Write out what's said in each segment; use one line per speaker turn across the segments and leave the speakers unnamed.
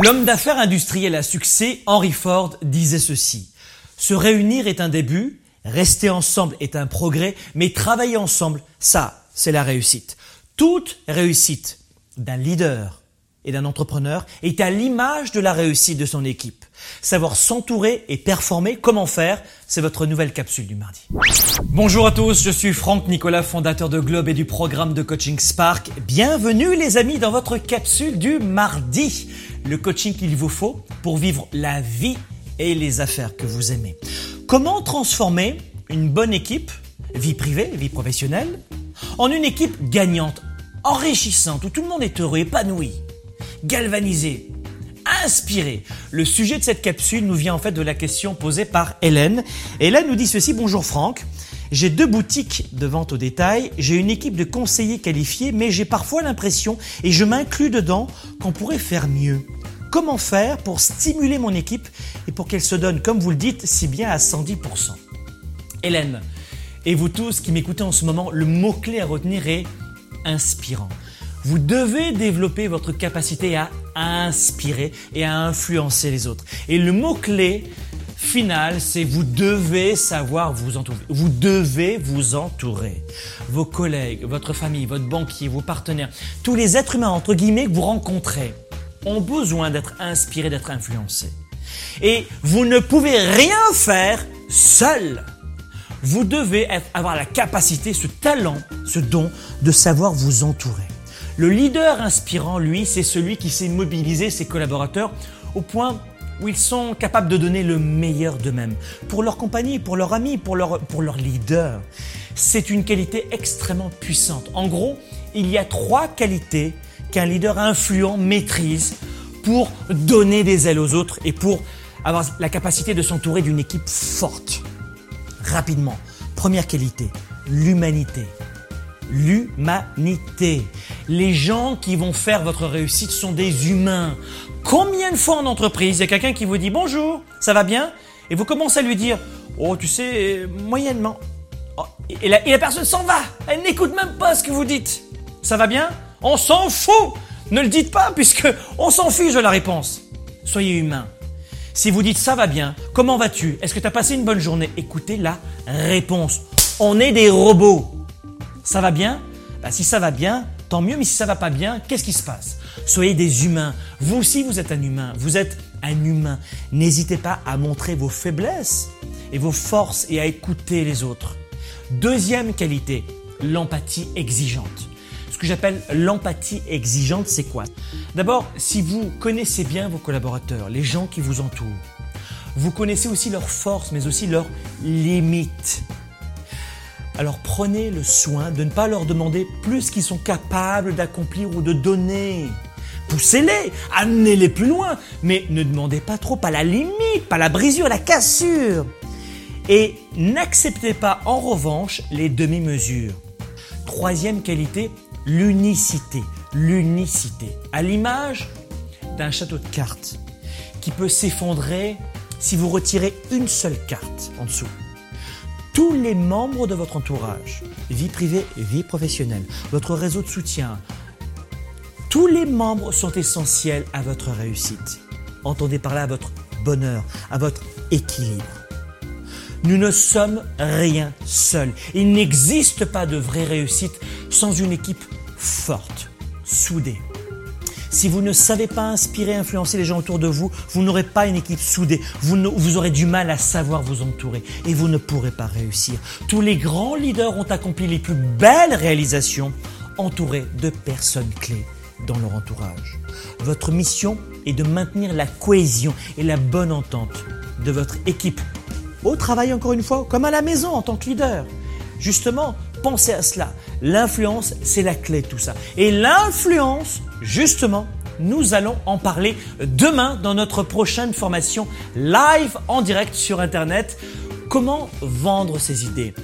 L'homme d'affaires industriel à succès, Henry Ford, disait ceci. Se réunir est un début, rester ensemble est un progrès, mais travailler ensemble, ça, c'est la réussite. Toute réussite d'un leader et d'un entrepreneur est à l'image de la réussite de son équipe. Savoir s'entourer et performer, comment faire, c'est votre nouvelle capsule du mardi. Bonjour à tous, je suis Franck Nicolas, fondateur de Globe et du programme de coaching Spark. Bienvenue les amis dans votre capsule du mardi, le coaching qu'il vous faut pour vivre la vie et les affaires que vous aimez. Comment transformer une bonne équipe, vie privée, vie professionnelle, en une équipe gagnante, enrichissante, où tout le monde est heureux, épanoui, galvanisé, inspiré? Le sujet de cette capsule nous vient en fait de la question posée par Hélène. Hélène nous dit ceci, bonjour Franck. J'ai deux boutiques de vente au détail, j'ai une équipe de conseillers qualifiés, mais j'ai parfois l'impression, et je m'inclus dedans, qu'on pourrait faire mieux. Comment faire pour stimuler mon équipe et pour qu'elle se donne, comme vous le dites, si bien à 110% Hélène, et vous tous qui m'écoutez en ce moment, le mot-clé à retenir est inspirant. Vous devez développer votre capacité à inspirer et à influencer les autres. Et le mot-clé final, c'est vous devez savoir vous entourer. Vous devez vous entourer. Vos collègues, votre famille, votre banquier, vos partenaires, tous les êtres humains, entre guillemets, que vous rencontrez, ont besoin d'être inspirés, d'être influencés. Et vous ne pouvez rien faire seul. Vous devez avoir la capacité, ce talent, ce don de savoir vous entourer. Le leader inspirant, lui, c'est celui qui sait mobiliser ses collaborateurs au point où ils sont capables de donner le meilleur d'eux-mêmes pour leur compagnie, pour leurs amis, pour leur, pour leur leader. C'est une qualité extrêmement puissante. En gros, il y a trois qualités qu'un leader influent maîtrise pour donner des ailes aux autres et pour avoir la capacité de s'entourer d'une équipe forte. Rapidement, première qualité, l'humanité l'humanité. Les gens qui vont faire votre réussite sont des humains. Combien de fois en entreprise, il y a quelqu'un qui vous dit bonjour, ça va bien? Et vous commencez à lui dire, oh tu sais, moyennement. Oh, et, la, personne s'en va. Elle n'écoute même pas ce que vous dites. Ça va bien? On s'en fout Ne le dites pas puisque on s'en fiche de la réponse. Soyez humain. Si vous dites ça va bien, comment vas-tu? Est-ce que tu as passé une bonne journée? Écoutez la réponse. On est des robots. Ça va bien? Bah, Si ça va bien, tant mieux, mais si ça va pas bien, qu'est-ce qui se passe? Soyez des humains. Vous aussi, vous êtes un humain. Vous êtes un humain. N'hésitez pas à montrer vos faiblesses et vos forces et à écouter les autres. Deuxième qualité, l'empathie exigeante. Ce que j'appelle l'empathie exigeante, c'est quoi? D'abord, si vous connaissez bien vos collaborateurs, les gens qui vous entourent, vous connaissez aussi leurs forces, mais aussi leurs limites. Alors prenez le soin de ne pas leur demander plus qu'ils sont capables d'accomplir ou de donner. Poussez-les, amenez-les plus loin, mais ne demandez pas trop, pas la limite, pas la brisure, la cassure. Et n'acceptez pas en revanche les demi-mesures. Troisième qualité, l'unicité. L'unicité. À l'image d'un château de cartes qui peut s'effondrer si vous retirez une seule carte en dessous tous les membres de votre entourage, vie privée, vie professionnelle, votre réseau de soutien, tous les membres sont essentiels à votre réussite. Entendez par là à votre bonheur, à votre équilibre. Nous ne sommes rien seuls. Il n'existe pas de vraie réussite sans une équipe forte, soudée. Si vous ne savez pas inspirer, influencer les gens autour de vous, vous n'aurez pas une équipe soudée. Vous, vous aurez du mal à savoir vous entourer et vous ne pourrez pas réussir. Tous les grands leaders ont accompli les plus belles réalisations entourés de personnes clés dans leur entourage. Votre mission est de maintenir la cohésion et la bonne entente de votre équipe. Au travail, encore une fois, comme à la maison en tant que leader. Justement, pensez à cela. L'influence, c'est la clé de tout ça. Et l'influence, justement, nous allons en parler demain dans notre prochaine formation live en direct sur Internet. Comment vendre ses idées,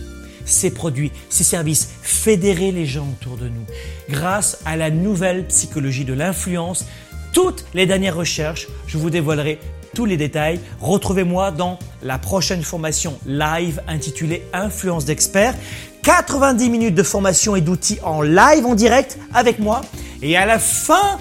ses produits, ses services, fédérer les gens autour de nous grâce à la nouvelle psychologie de l'influence. Toutes les dernières recherches, je vous dévoilerai tous les détails. Retrouvez-moi dans la prochaine formation live intitulée Influence d'experts. 90 minutes de formation et d'outils en live, en direct avec moi. Et à la fin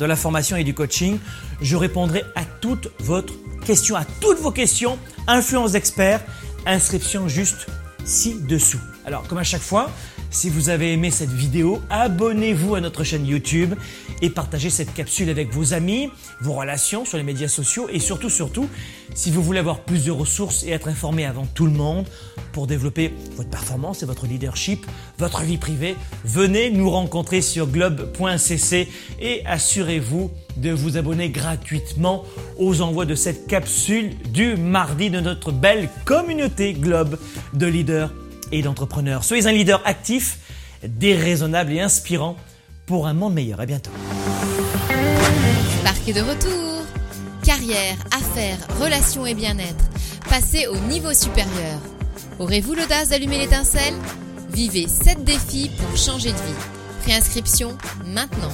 de la formation et du coaching. Je répondrai à toutes votre questions, à toutes vos questions. Influence d'experts, inscription juste ci-dessous. Alors, comme à chaque fois, si vous avez aimé cette vidéo, abonnez-vous à notre chaîne YouTube et partagez cette capsule avec vos amis, vos relations sur les médias sociaux et surtout, surtout, si vous voulez avoir plus de ressources et être informé avant tout le monde pour développer votre performance et votre leadership, votre vie privée, venez nous rencontrer sur globe.cc et assurez-vous de vous abonner gratuitement aux envois de cette capsule du mardi de notre belle communauté Globe de leaders et d'entrepreneurs. Soyez un leader actif, déraisonnable et inspirant pour un monde meilleur. À bientôt.
Parc de retour. Carrière, affaires, relations et bien-être. Passez au niveau supérieur. Aurez-vous l'audace d'allumer l'étincelle? Vivez 7 défis pour changer de vie. Préinscription maintenant.